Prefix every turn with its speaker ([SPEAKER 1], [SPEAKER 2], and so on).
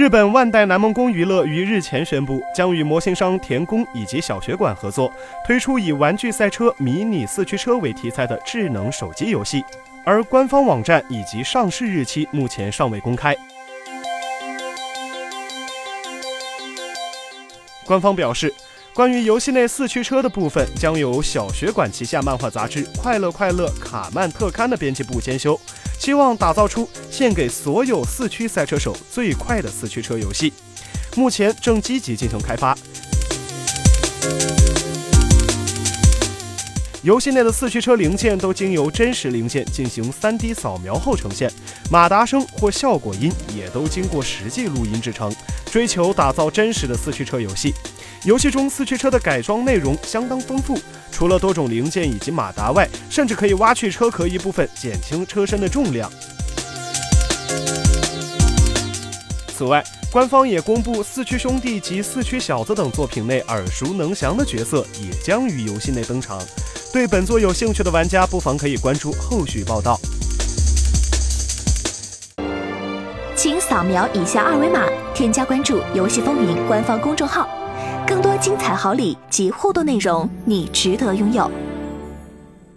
[SPEAKER 1] 日本万代南梦宫娱乐于日前宣布，将与模型商田宫以及小学馆合作，推出以玩具赛车、迷你四驱车为题材的智能手机游戏，而官方网站以及上市日期目前尚未公开。官方表示，关于游戏内四驱车的部分，将由小学馆旗下漫画杂志《快乐快乐卡曼特刊》的编辑部监修。希望打造出献给所有四驱赛车手最快的四驱车游戏，目前正积极进行开发。游戏内的四驱车零件都经由真实零件进行 3D 扫描后呈现，马达声或效果音也都经过实际录音制成，追求打造真实的四驱车游戏。游戏中四驱车的改装内容相当丰富。除了多种零件以及马达外，甚至可以挖去车壳一部分，减轻车身的重量。此外，官方也公布《四驱兄弟》及《四驱小子》等作品内耳熟能详的角色也将于游戏内登场。对本作有兴趣的玩家，不妨可以关注后续报道。
[SPEAKER 2] 请扫描以下二维码，添加关注“游戏风云”官方公众号。更多精彩好礼及互动内容，你值得拥有。